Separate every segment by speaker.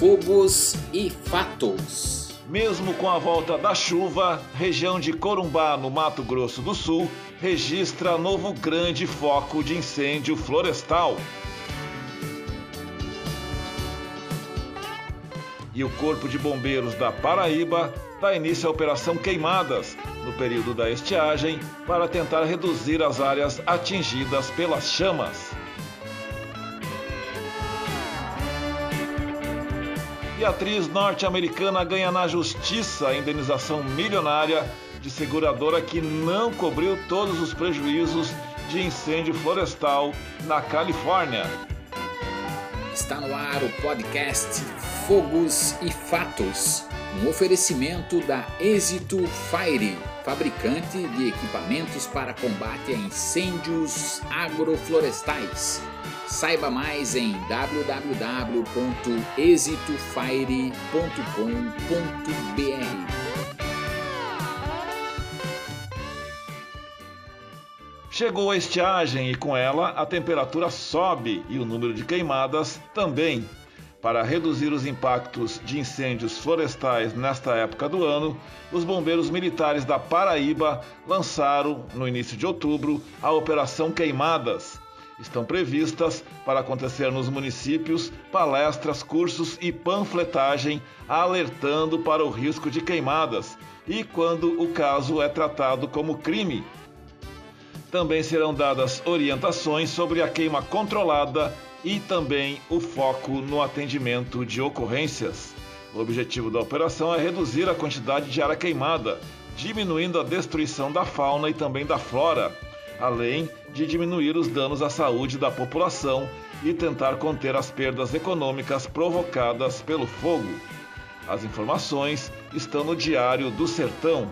Speaker 1: Fogos e fatos.
Speaker 2: Mesmo com a volta da chuva, região de Corumbá, no Mato Grosso do Sul, registra novo grande foco de incêndio florestal. E o Corpo de Bombeiros da Paraíba dá início à Operação Queimadas, no período da estiagem, para tentar reduzir as áreas atingidas pelas chamas. E a atriz norte-americana ganha na justiça a indenização milionária de seguradora que não cobriu todos os prejuízos de incêndio florestal na Califórnia.
Speaker 1: Está no ar o podcast Fogos e Fatos, um oferecimento da Êxito Fire, fabricante de equipamentos para combate a incêndios agroflorestais. Saiba mais em www.exitofire.com.br.
Speaker 2: Chegou a estiagem e com ela a temperatura sobe e o número de queimadas também. Para reduzir os impactos de incêndios florestais nesta época do ano, os bombeiros militares da Paraíba lançaram, no início de outubro, a Operação Queimadas. Estão previstas para acontecer nos municípios palestras, cursos e panfletagem alertando para o risco de queimadas e quando o caso é tratado como crime. Também serão dadas orientações sobre a queima controlada e também o foco no atendimento de ocorrências. O objetivo da operação é reduzir a quantidade de área queimada, diminuindo a destruição da fauna e também da flora, além de diminuir os danos à saúde da população e tentar conter as perdas econômicas provocadas pelo fogo. As informações estão no Diário do Sertão.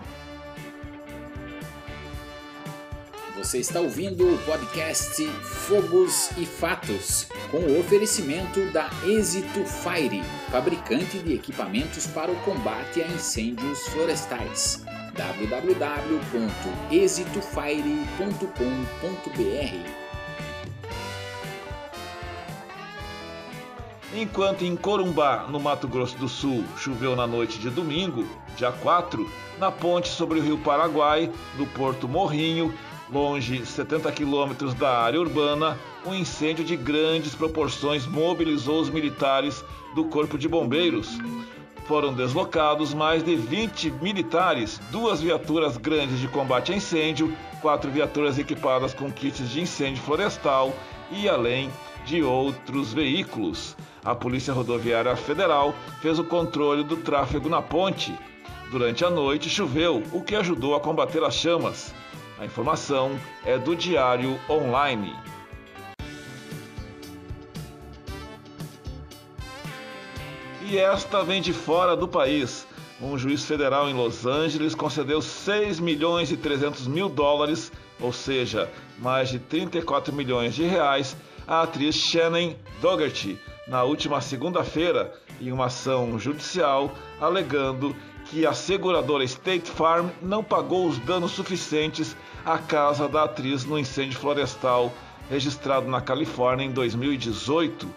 Speaker 1: Você está ouvindo o podcast Fogos e Fatos, com o oferecimento da Êxito Fire, fabricante de equipamentos para o combate a incêndios florestais. www.exitofire.com.br
Speaker 2: Enquanto em Corumbá, no Mato Grosso do Sul, choveu na noite de domingo, dia 4, na ponte sobre o rio Paraguai, no Porto Morrinho, longe 70 quilômetros da área urbana, um incêndio de grandes proporções mobilizou os militares do Corpo de Bombeiros. Foram deslocados mais de 20 militares, duas viaturas grandes de combate a incêndio, quatro viaturas equipadas com kits de incêndio florestal e além de outros veículos. A Polícia Rodoviária Federal fez o controle do tráfego na ponte. Durante a noite choveu, o que ajudou a combater as chamas. A informação é do Diário Online. E esta vem de fora do país. Um juiz federal em Los Angeles concedeu 6 milhões e 300 mil dólares, ou seja, mais de 34 milhões de reais, à atriz Shannon Dougherty na última segunda-feira em uma ação judicial alegando que a seguradora State Farm não pagou os danos suficientes à casa da atriz no incêndio florestal registrado na Califórnia em 2018.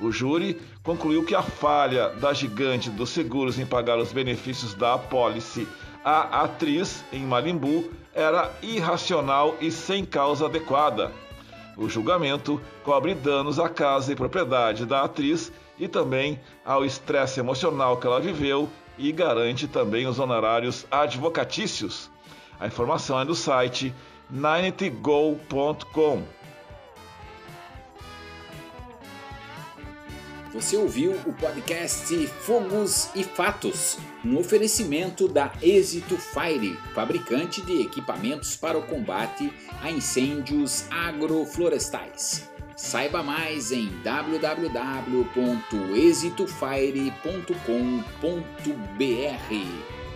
Speaker 2: O júri concluiu que a falha da gigante dos seguros em pagar os benefícios da apólice à atriz em Malimbu era irracional e sem causa adequada. O julgamento cobre danos à casa e propriedade da atriz e também ao estresse emocional que ela viveu e garante também os honorários advocatícios. A informação é do site ninetygocom
Speaker 1: Você ouviu o podcast Fogos e Fatos, um oferecimento da Êxito Fire, fabricante de equipamentos para o combate a incêndios agroflorestais. Saiba mais em www.exitofire.com.br.